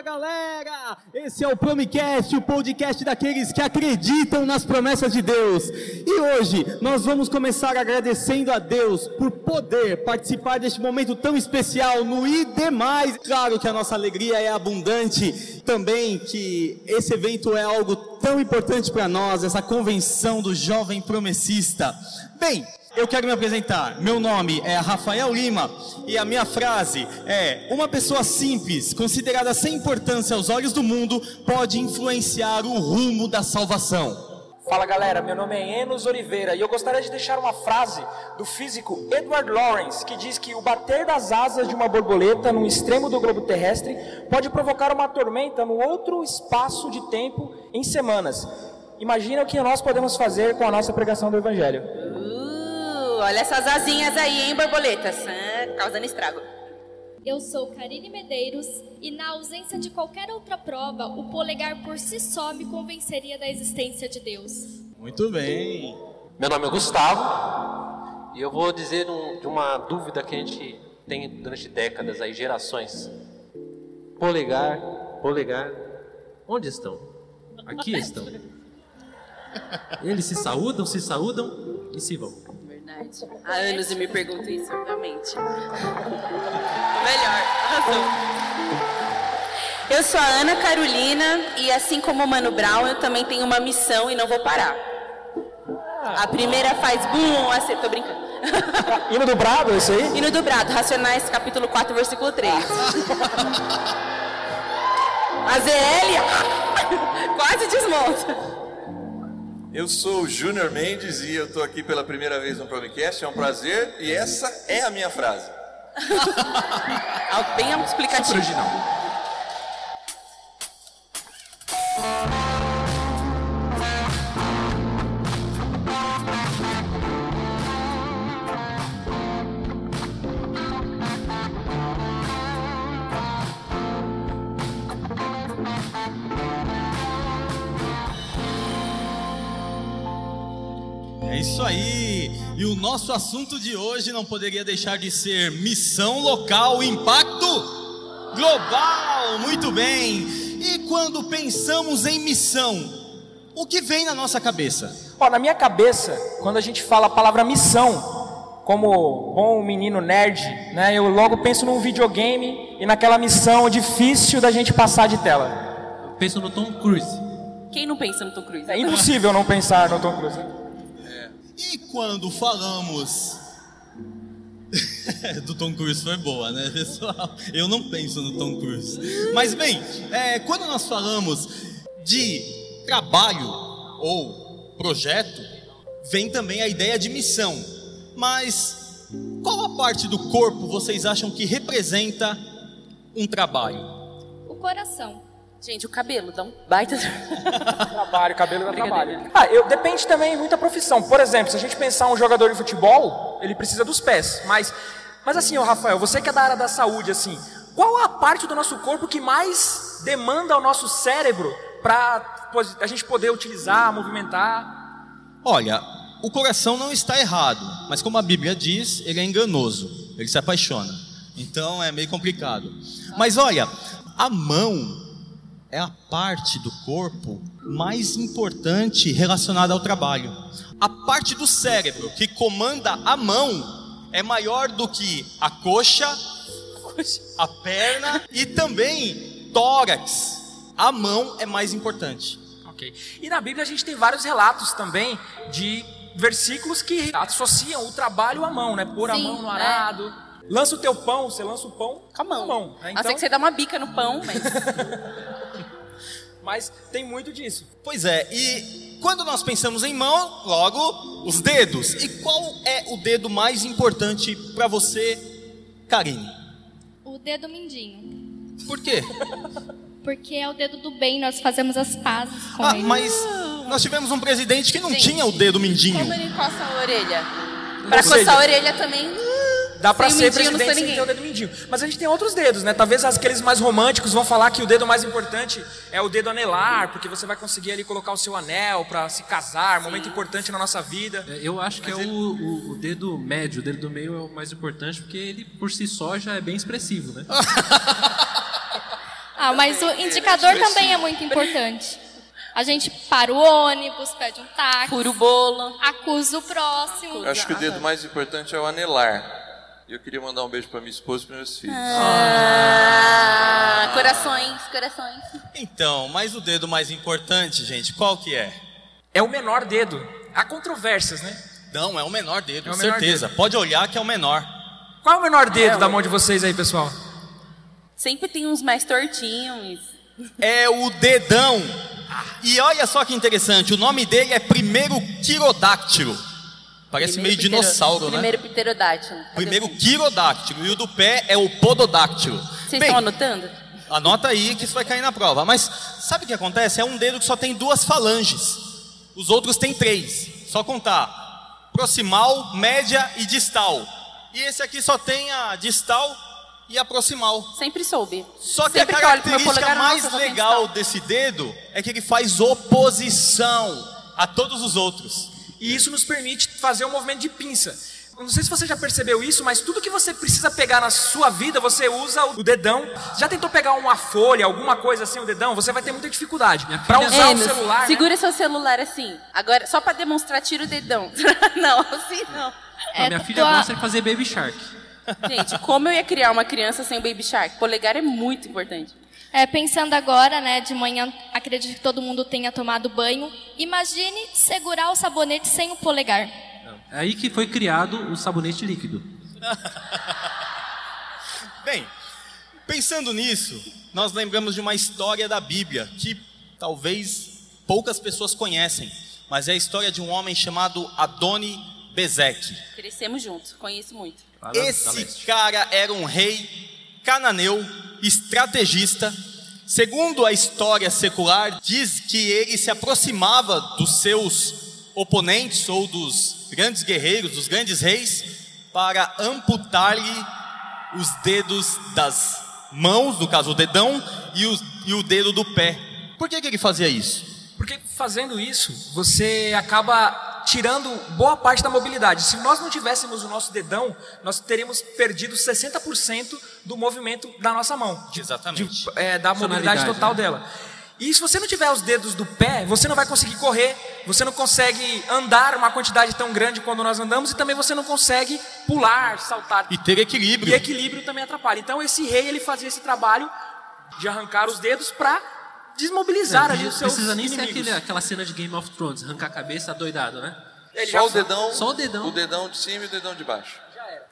Fala galera! Esse é o Promicast, o podcast daqueles que acreditam nas promessas de Deus. E hoje nós vamos começar agradecendo a Deus por poder participar deste momento tão especial no I Demais. Claro que a nossa alegria é abundante, também que esse evento é algo tão importante para nós, essa convenção do jovem promessista. Bem, eu quero me apresentar. Meu nome é Rafael Lima e a minha frase é: Uma pessoa simples, considerada sem importância aos olhos do mundo, pode influenciar o rumo da salvação. Fala galera, meu nome é Enos Oliveira e eu gostaria de deixar uma frase do físico Edward Lawrence que diz que o bater das asas de uma borboleta no extremo do globo terrestre pode provocar uma tormenta no outro espaço de tempo em semanas. Imagina o que nós podemos fazer com a nossa pregação do Evangelho. Uh, olha essas asinhas aí, hein, borboletas? Ah, causando estrago. Eu sou Karine Medeiros e, na ausência de qualquer outra prova, o polegar por si só me convenceria da existência de Deus. Muito bem. Meu nome é Gustavo e eu vou dizer um, de uma dúvida que a gente tem durante décadas aí, gerações. Polegar, polegar, onde estão? Aqui estão. Eles se saúdam, se saúdam e se vão. Verdade. Há anos eu me pergunto isso, realmente. Melhor, arrasou. Eu sou a Ana Carolina e, assim como o Mano Brown, eu também tenho uma missão e não vou parar. A primeira faz bum, a tô brincando. Hino do Brado, é isso aí? Hino do Brado, Racionais, capítulo 4, versículo 3. A ZL quase desmonta. Eu sou o Júnior Mendes e eu estou aqui pela primeira vez no Promicast, é um prazer e essa é a minha frase. Bem explicativo. Super original. Nosso assunto de hoje não poderia deixar de ser missão local, impacto global. Muito bem. E quando pensamos em missão, o que vem na nossa cabeça? Ó, na minha cabeça, quando a gente fala a palavra missão, como bom menino nerd, né, eu logo penso num videogame e naquela missão difícil da gente passar de tela. Penso no Tom Cruise. Quem não pensa no Tom Cruise? É impossível não pensar no Tom Cruise. E quando falamos do Tom Cruise foi boa, né, pessoal? Eu não penso no Tom Cruise. Mas bem, é, quando nós falamos de trabalho ou projeto, vem também a ideia de missão. Mas qual a parte do corpo vocês acham que representa um trabalho? O coração. Gente, o cabelo dá um baita. Trabalho, cabelo dá trabalho. Ah, eu, depende também muito da profissão. Por exemplo, se a gente pensar um jogador de futebol, ele precisa dos pés. Mas, mas assim, ô Rafael, você que é da área da saúde, assim, qual a parte do nosso corpo que mais demanda ao nosso cérebro para a gente poder utilizar, movimentar? Olha, o coração não está errado, mas como a Bíblia diz, ele é enganoso, ele se apaixona. Então é meio complicado. Mas olha, a mão é a parte do corpo mais importante relacionada ao trabalho. A parte do cérebro que comanda a mão é maior do que a coxa, a perna e também tórax. A mão é mais importante. Ok. E na Bíblia a gente tem vários relatos também de versículos que associam o trabalho à mão, né? Pôr a Sim, mão no é. arado. Lança o teu pão, você lança o pão Com a mão. né? A não Então, ser que você dá uma bica no pão, mas. Mas tem muito disso. Pois é, e quando nós pensamos em mão, logo os dedos. E qual é o dedo mais importante para você, Karine? O dedo mindinho. Por quê? Porque é o dedo do bem, nós fazemos as pazes com Ah, ele. mas nós tivemos um presidente que não Gente, tinha o dedo mindinho. Como ele coça a orelha? Pra seja- coçar a orelha também. Dá pra Sem ser presidente sem ninguém. ter o dedo mindinho. Mas a gente tem outros dedos, né? Talvez aqueles mais românticos vão falar que o dedo mais importante é o dedo anelar, porque você vai conseguir ali colocar o seu anel pra se casar, momento importante na nossa vida. É, Eu acho que é o, o- o dedo médio, o dedo do meio é o mais importante, porque ele por si só já é bem expressivo, né? Ah, mas o indicador também é muito importante. A gente para o ônibus, pede um táxi, Fura o bolo. acusa o próximo. Eu acho que o dedo mais importante é o anelar. E eu queria mandar um beijo pra minha esposa e para meus filhos. Ah, corações, corações. Então, mas o dedo mais importante, gente, qual que é? É o menor dedo. Há controvérsias, né? Não, é o menor dedo, É o menor certeza. Pode olhar que é o menor. Qual é o menor dedo É, da mão de vocês aí, pessoal? Sempre tem uns mais tortinhos. É o dedão. E olha só que interessante, o nome dele é primeiro quirodáctilo. Parece Primeiro meio ptero- dinossauro, né? Primeiro pterodátilo. Cadê Primeiro quirodáctilo. E o do pé é o pododáctilo. Vocês Bem, estão anotando? Anota aí que isso vai cair na prova. Mas sabe o que acontece? É um dedo que só tem duas falanges. Os outros têm três. Só contar: proximal, média e distal. E esse aqui só tem a distal e a proximal. Sempre soube. Só que Sempre a característica mais nossa, legal desse dedo é que ele faz oposição a todos os outros. E isso nos permite fazer um movimento de pinça. Não sei se você já percebeu isso, mas tudo que você precisa pegar na sua vida, você usa o dedão. Já tentou pegar uma folha, alguma coisa assim, o dedão? Você vai ter muita dificuldade. Para usar o Enos, celular. né? segura seu celular assim. Agora, só pra demonstrar, tira o dedão. não, assim não. a minha filha tua- gosta de fazer baby shark. Gente, como eu ia criar uma criança sem o Baby Shark? Polegar é muito importante. É, pensando agora, né, de manhã, acredito que todo mundo tenha tomado banho. Imagine segurar o sabonete sem o polegar. É aí que foi criado o sabonete líquido. Bem, pensando nisso, nós lembramos de uma história da Bíblia que talvez poucas pessoas conhecem, mas é a história de um homem chamado Adoni Bezek. Crescemos juntos, conheço muito. Esse cara era um rei cananeu, estrategista. Segundo a história secular, diz que ele se aproximava dos seus oponentes ou dos grandes guerreiros, dos grandes reis, para amputar-lhe os dedos das mãos, no caso o dedão, e, os- e o dedo do pé. Por que, que ele fazia isso? Porque fazendo isso, você acaba tirando boa parte da mobilidade. Se nós não tivéssemos o nosso dedão, nós teríamos perdido 60% do movimento da nossa mão. De- Exatamente. de- é, da mobilidade total né? dela. E se você não tiver os dedos do pé, você não vai conseguir correr, você não consegue andar uma quantidade tão grande quando nós andamos e também você não consegue pular, saltar. E ter E equilíbrio. equilíbrio também atrapalha. Então esse rei ele fazia esse trabalho de arrancar os dedos para desmobilizar Não ali os precisa- seus precisa nem ser inimigos. aquele, aquela cena de Game of Thrones, arrancar a cabeça doidado, né? Ele Só já- o dedão. Só o dedão. O dedão de cima e o dedão de baixo.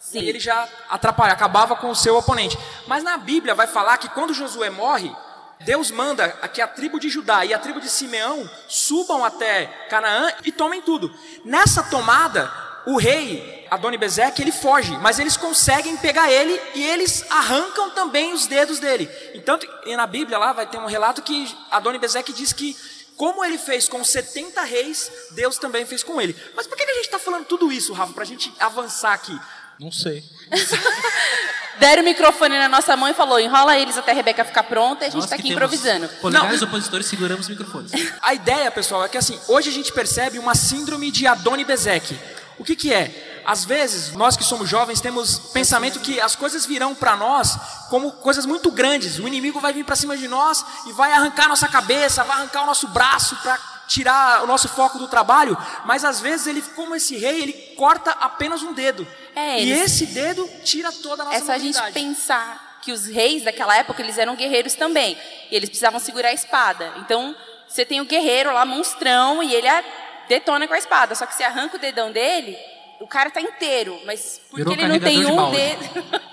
Sim. E ele já atrapalha, acabava com o seu oponente. Mas na Bíblia vai falar que quando Josué morre, Deus manda que a tribo de Judá e a tribo de Simeão subam até Canaã e tomem tudo. Nessa tomada, o rei Adonibezeque ele foge, mas eles conseguem pegar ele e eles arrancam também os dedos dele. Então, e na Bíblia lá vai ter um relato que Adonibezeque diz que como ele fez com 70 reis, Deus também fez com ele. Mas por que a gente está falando tudo isso, Rafa? Para a gente avançar aqui. Não sei. Deram o microfone na nossa mão e falou: enrola eles até a Rebeca ficar pronta e a gente tá que aqui improvisando. Polegares opositores seguramos os microfones. A ideia, pessoal, é que assim, hoje a gente percebe uma síndrome de Adoni Bezek. O que, que é? Às vezes, nós que somos jovens temos pensamento que as coisas virão para nós como coisas muito grandes. O inimigo vai vir para cima de nós e vai arrancar nossa cabeça, vai arrancar o nosso braço para tirar o nosso foco do trabalho. Mas às vezes ele, como esse rei, ele corta apenas um dedo. É, e esse dedo tira toda a nossa É só a gente mobilidade. pensar que os reis daquela época, eles eram guerreiros também. E eles precisavam segurar a espada. Então, você tem o guerreiro lá, monstrão, e ele a- detona com a espada. Só que você arranca o dedão dele, o cara tá inteiro. Mas porque Virou ele não tem de um balde. dedo...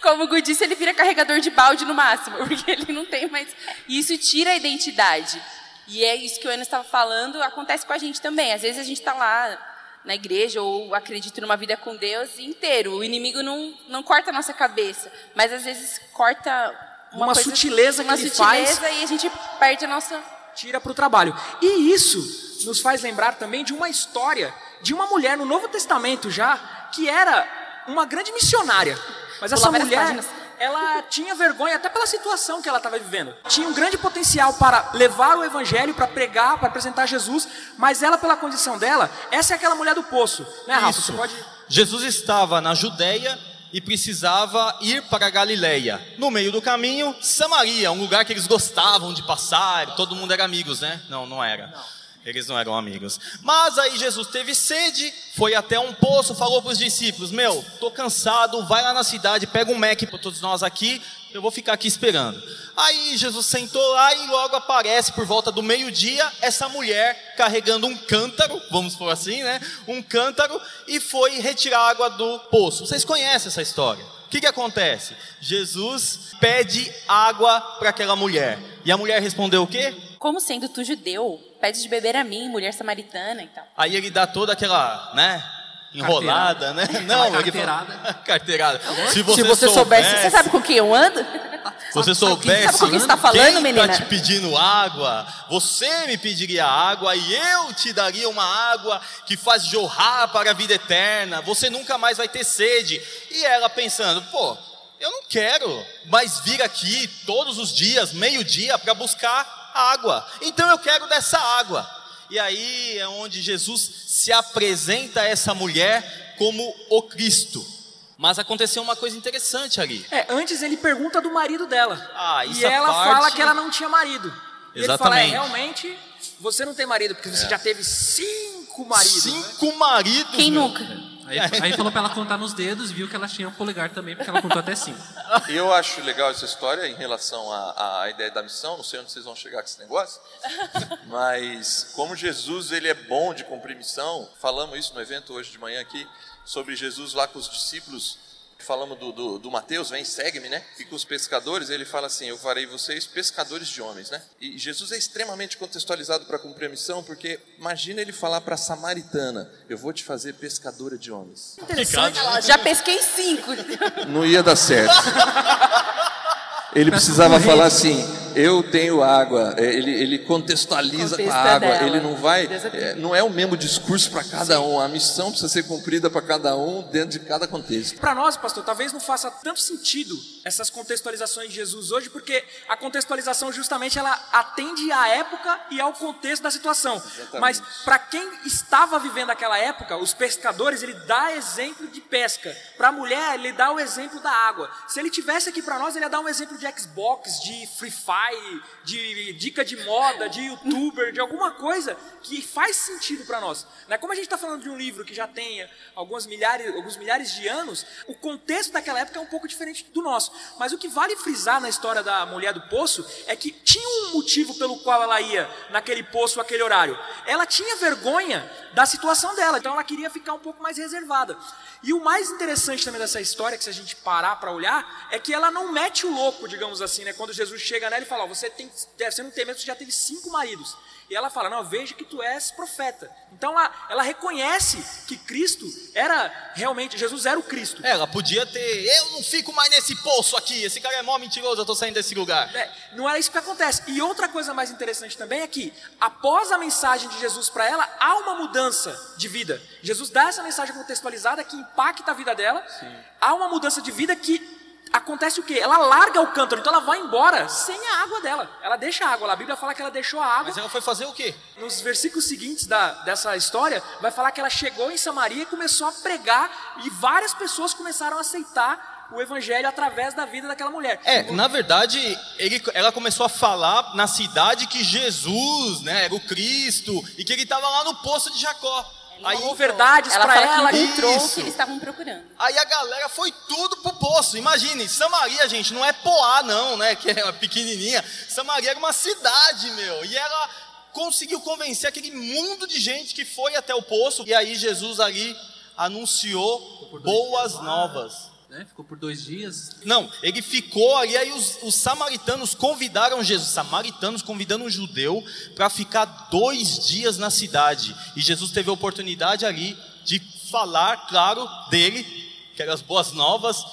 Como o Gu disse, ele vira carregador de balde no máximo. Porque ele não tem mais... E isso tira a identidade. E é isso que o Ana estava falando, acontece com a gente também. Às vezes a gente está lá na igreja ou acredita numa vida com Deus inteiro. O inimigo não, não corta a nossa cabeça, mas às vezes corta uma, Uma coisa- sutileza que uma ele sutileza faz. e a gente perde a nossa. Tira para o trabalho. E isso nos faz lembrar também de uma história de uma mulher no Novo Testamento já, que era uma grande missionária. Mas essa mulher, páginas. ela tinha vergonha até pela situação que ela estava vivendo. Tinha um grande potencial para levar o evangelho, para pregar, para apresentar Jesus, mas ela, pela condição dela, essa é aquela mulher do poço. Né, Rafa? Isso. Você pode. Jesus estava na Judéia e precisava ir para a Galileia. No meio do caminho, Samaria, um lugar que eles gostavam de passar, todo mundo era amigos, né? Não, não era. Eles não eram amigos. Mas aí Jesus teve sede, foi até um poço, falou para os discípulos: Meu, tô cansado, vai lá na cidade, pega um Mac para todos nós aqui, eu vou ficar aqui esperando. Aí Jesus sentou lá e logo aparece por volta do meio-dia essa mulher carregando um cântaro, vamos por assim, né? Um cântaro e foi retirar água do poço. Vocês conhecem essa história? O que, que acontece? Jesus pede água para aquela mulher. E a mulher respondeu o quê? Como sendo tu judeu, pede de beber a mim, mulher samaritana e tal. Aí ele dá toda aquela, né? Enrolada, né? Não, ele fala- carteirada. carteirada. Se Se você soubesse, você sabe com quem eu ando? Se você soubesse Sabe com quem você tá falando, quem menina? tá te pedindo água, você me pediria água e eu te daria uma água que faz jorrar para a vida eterna. Você nunca mais vai ter sede. E ela pensando, pô, eu não quero mais vir aqui todos os dias, meio-dia, para buscar água. Então eu quero dessa água. E aí é onde Jesus se apresenta a essa mulher como o Cristo. Mas aconteceu uma coisa interessante ali. É, antes ele pergunta do marido dela. Ah, e ela parte- fala que ela não tinha marido. E ele fala, é, Exatamente. realmente, você não tem marido, porque você já teve cinco maridos. né? Cinco maridos. Quem meu. nunca? Aí, aí falou pra ela contar nos dedos e viu que ela tinha um polegar também, porque ela contou até cinco. E eu acho legal essa história em relação à, à ideia da missão. Não sei onde vocês vão chegar com esse negócio, mas como Jesus ele é bom de cumprir missão, falamos isso no evento hoje de manhã aqui sobre Jesus lá com os discípulos. Falamos do, do, do Mateus, vem, segue-me, né? E com os pescadores, ele fala assim: Eu farei vocês pescadores de homens, né? E Jesus é extremamente contextualizado para cumprir a missão, porque imagina ele falar para a samaritana: Eu vou te fazer pescadora de homens. Interessante. Já pesquei cinco. Não ia dar certo. Ele precisava falar assim: eu tenho água. É, Ele, ele contextualiza com a Contexta água. dela. Ele não vai. Desafio. é, não é o mesmo discurso para cada um. A missão precisa ser cumprida para cada um dentro de cada contexto. Para nós, pastor, talvez não faça tanto sentido essas contextualizações de Jesus hoje, porque a contextualização justamente ela atende à época e ao contexto da situação. Mas para quem estava vivendo aquela época, os pescadores, ele dá exemplo de pesca. Para a mulher, ele dá o exemplo da água. Se ele tivesse aqui para nós, ele ia dar um exemplo de Xbox, de Free Fire, de dica de moda, de YouTuber, de alguma coisa que faz sentido para nós. Né? Como a gente está falando de um livro que já tem alguns milhares, alguns milhares de anos, o contexto daquela época é um pouco diferente do nosso. Mas o que vale frisar na história da mulher do poço é que tinha um motivo pelo qual ela ia naquele poço, aquele horário. Ela tinha vergonha da situação dela, então ela queria ficar um pouco mais reservada. E o mais interessante também dessa história, que se a gente parar para olhar, é que ela não mete o louco, digamos assim, né? Quando Jesus chega nela e fala, ó, você, tem, você não tem medo, você já teve cinco maridos. E ela fala, não, veja que tu és profeta. Então ela, ela reconhece que Cristo era realmente, Jesus era o Cristo. É, Ela podia ter. Eu não fico mais nesse poço aqui. Esse cara é mó mentiroso, eu tô saindo desse lugar. É, não era isso que acontece. E outra coisa mais interessante também é que, após a mensagem de Jesus para ela, há uma mudança de vida. Jesus dá essa mensagem contextualizada que impacta a vida dela. Há uma mudança de vida que acontece o quê? Ela larga o cântaro, então ela vai embora sem a água dela. Ela deixa a água. lá. A Bíblia fala que ela deixou a água. Mas ela foi fazer o quê? Nos versículos seguintes da, dessa história, vai falar que ela chegou em Samaria e começou a pregar, e várias pessoas começaram a aceitar o evangelho através da vida daquela mulher. É, na verdade, ele- ela começou a falar na cidade que Jesus, né, era o Cristo e que ele estava lá no poço de Jacó. Aí, falou verdades Ela para fala ela. que encontrou o isso. que eles estavam procurando. aí a galera foi tudo pro poço. Imagine, Samaria, gente, não é Poá, não, né? Que é uma pequenininha. Samaria era uma cidade, meu. E ela conseguiu convencer aquele mundo de gente que foi até o poço. E aí Jesus ali anunciou boas novas. Né? Ficou por dois dias. Não, ele ficou ali, aí os, os samaritanos convidaram Jesus, samaritanos convidando um judeu para ficar dois dias na cidade. E Jesus teve a oportunidade ali de falar, claro, dele, que eram as boas novas,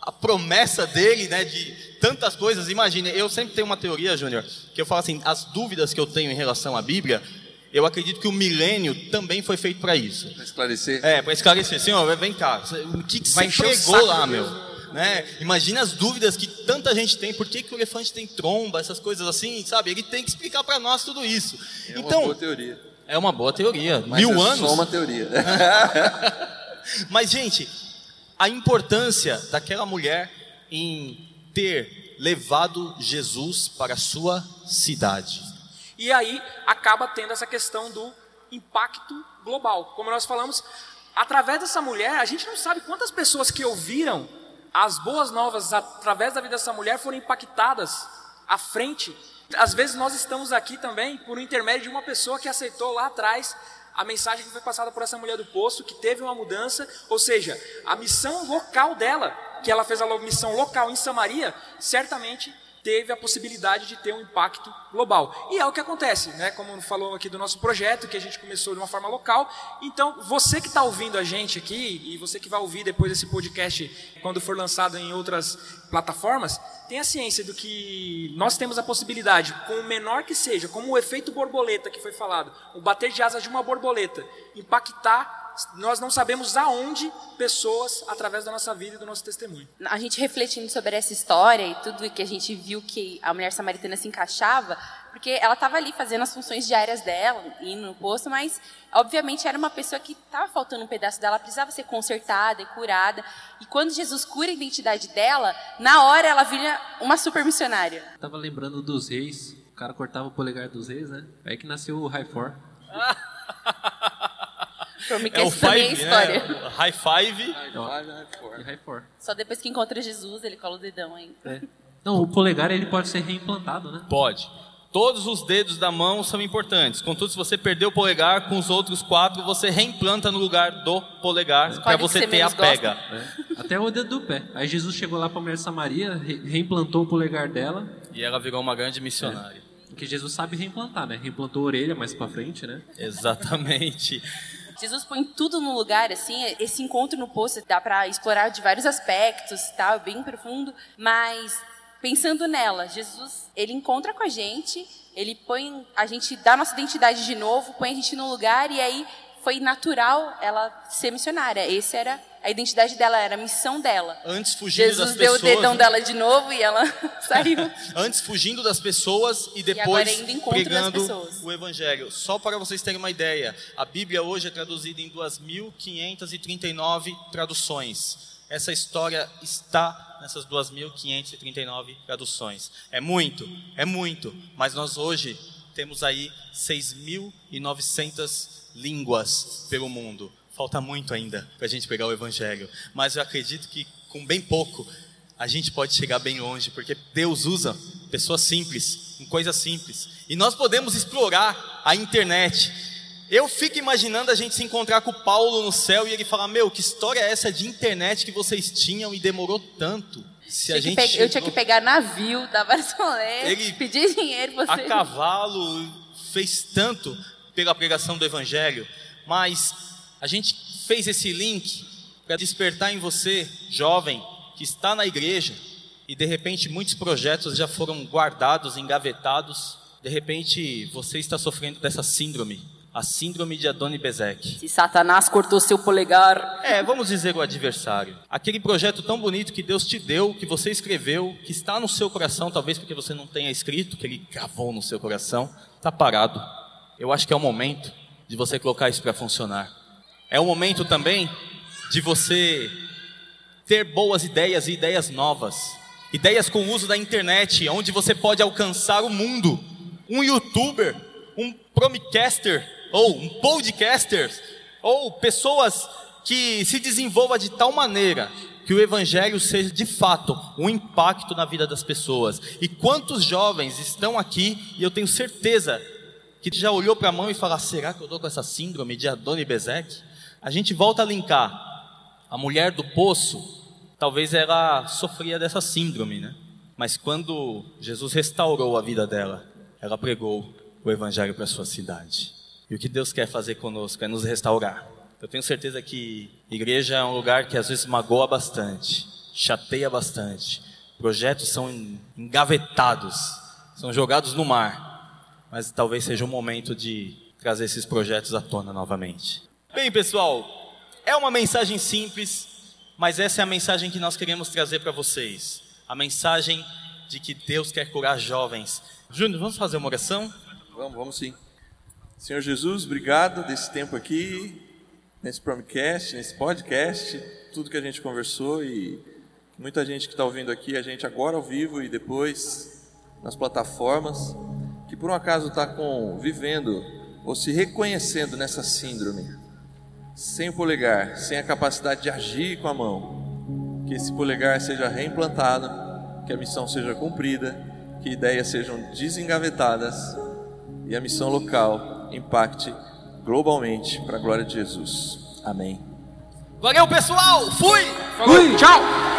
a promessa dele, né, de tantas coisas. Imagine, eu sempre tenho uma teoria, Júnior, que eu falo assim, as dúvidas que eu tenho em relação à Bíblia, eu acredito que o milênio também foi feito para isso. Pra esclarecer. É, para esclarecer, senhor, vem cá, o que, que você pregou lá, meu? Né? Imagina as dúvidas que tanta gente tem, por que, que o elefante tem tromba, essas coisas assim, sabe? Ele tem que explicar para nós tudo isso. É uma então, boa teoria. é uma boa teoria. Mas Mil é anos. Só uma teoria. Mas, gente, a importância daquela mulher em ter levado Jesus para a sua cidade. E aí acaba tendo essa questão do impacto global. Como nós falamos, através dessa mulher, a gente não sabe quantas pessoas que ouviram as boas novas através da vida dessa mulher foram impactadas à frente. Às vezes nós estamos aqui também por intermédio de uma pessoa que aceitou lá atrás a mensagem que foi passada por essa mulher do poço, que teve uma mudança, ou seja, a missão local dela, que ela fez a missão local em Samaria, certamente teve a possibilidade de ter um impacto global. E é o que acontece, né? Como falou aqui do nosso projeto, que a gente começou de uma forma local. Então, você que está ouvindo a gente aqui, e você que vai ouvir depois desse podcast, quando for lançado em outras plataformas, tenha ciência do que nós temos a possibilidade, com o menor que seja, como o efeito borboleta que foi falado, o bater de asas de uma borboleta, impactar nós não sabemos aonde pessoas através da nossa vida e do nosso testemunho. A gente refletindo sobre essa história e tudo que a gente viu que a mulher samaritana se encaixava, porque ela estava ali fazendo as funções diárias dela, indo no posto, mas obviamente era uma pessoa que estava faltando um pedaço dela, precisava ser consertada e curada. E quando Jesus cura a identidade dela, na hora ela vira uma super missionária. Tava lembrando dos reis. O cara cortava o polegar dos reis, né? Aí que nasceu o High Four. Mim, É o também é five, história. né? O High five. E High Four. Só depois que encontra Jesus, ele cola o dedão aí. É. Não, o polegar ele pode ser reimplantado, né? Pode. Todos os dedos da mão são importantes. Contudo, se você perder o polegar, com os outros quatro, você reimplanta no lugar do polegar para que você você ter a pega. É. Até o dedo do pé. Aí Jesus chegou lá pra mulher de Samaria, re- reimplantou o polegar dela, E ela virou uma grande missionária. porque Jesus sabe reimplantar, né? Reimplantou a orelha mais pra frente, né? Exatamente. Jesus põe tudo no lugar, assim, esse encontro no poço dá para explorar de vários aspectos, tal, bem profundo, mas pensando nela, Jesus, ele encontra com a gente, ele põe a gente dá nossa identidade de novo, põe a gente no lugar e aí foi natural ela ser missionária. Essa era a identidade dela, era a missão dela. Antes fugindo Jesus das deu pessoas. o dedão né? dela de novo e ela saiu. Antes fugindo das pessoas e depois das pregando o evangelho. Só para vocês terem uma ideia, a Bíblia hoje é traduzida em 2.539 traduções. Essa história está nessas 2.539 traduções. É muito, é muito, mas nós hoje temos aí 6.900 línguas pelo mundo. Falta muito ainda para a gente pegar o evangelho, mas eu acredito que com bem pouco a gente pode chegar bem longe, porque Deus usa pessoas simples, em coisas simples. E nós podemos explorar a internet. Eu fico imaginando a gente se encontrar com o Paulo no céu e ele falar: Meu, que história é essa de internet que vocês tinham e demorou tanto? Se a gente pe- Eu tinha chegou que pegar navio, dar vários rolês, Ele- pedir dinheiro pra a você. cavalo, fez tanto pela pregação do Evangelho, mas a gente fez esse link para despertar em você, jovem, que está na igreja e de repente muitos projetos já foram guardados, engavetados. De repente você está sofrendo dessa síndrome, a síndrome de Adoni Bezek. Se Satanás cortou seu polegar, É, vamos dizer o adversário. Aquele projeto tão bonito que Deus te deu, que você escreveu, que está no seu coração, talvez porque você não tenha escrito, que Ele gravou no seu coração, está parado. Eu acho que é o momento de você colocar isso para funcionar. É o momento também de você ter boas ideias e ideias novas. Ideias com o uso da internet, onde você pode alcançar o mundo. Um youtuber, um promicaster, ou um podcaster, ou pessoas que se desenvolva de tal maneira que o evangelho seja de fato um impacto na vida das pessoas. E quantos jovens estão aqui e eu tenho certeza que já olhou para a mão e fala: será que eu dou com essa síndrome de Adoni Bezek? A gente volta a linkar. A mulher do poço, talvez ela sofria dessa síndrome, né? Mas quando Jesus restaurou a vida dela, ela pregou o evangelho para sua cidade. E o que Deus quer fazer conosco é nos restaurar. Eu tenho certeza que igreja é um lugar que às vezes magoa bastante, chateia bastante. Projetos são engavetados, são jogados no mar. Mas talvez seja um momento de trazer esses projetos à tona novamente. Bem, pessoal, é uma mensagem simples, mas essa é a mensagem que nós queremos trazer para vocês. A mensagem de que Deus quer curar jovens. Júnior, vamos fazer uma oração? Vamos, vamos sim. Senhor Jesus, obrigado desse tempo aqui, nesse promcast, nesse podcast, tudo que a gente conversou e muita gente que está ouvindo aqui, a gente agora ao vivo e depois nas plataformas, que por um acaso está vivendo ou se reconhecendo nessa síndrome, sem o polegar, sem a capacidade de agir com a mão, que esse polegar seja reimplantado, que a missão seja cumprida, que ideias sejam desengavetadas e a missão local impacte globalmente para a glória de Jesus. Amém. Valeu, pessoal! Fui! Fui, tchau!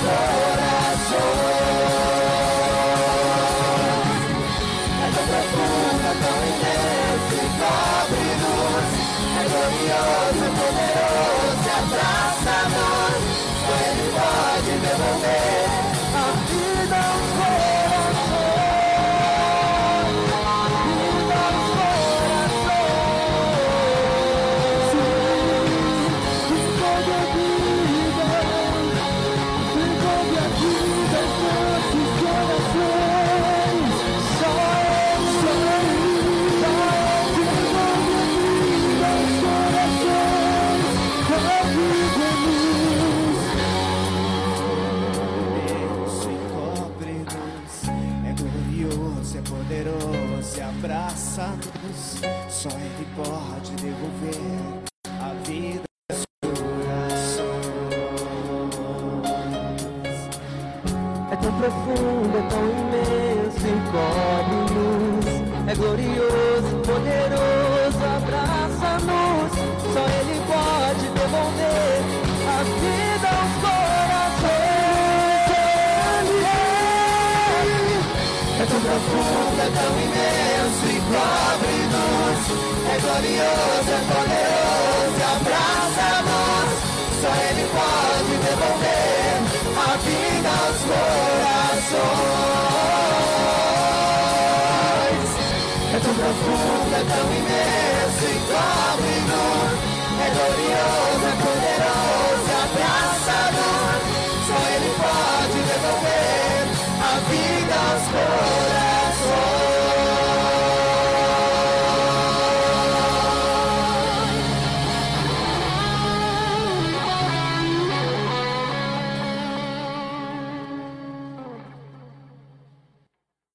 Vida profundo, é tão imenso, encobre-nos. É glorioso, é poderoso, abraça-nos. Só Ele pode devolver a vida aos corações. É tão profundo, é tão imenso, encobre-nos. É glorioso, é poderoso, abraça-nos. Só Ele pode devolver a vida aos corações.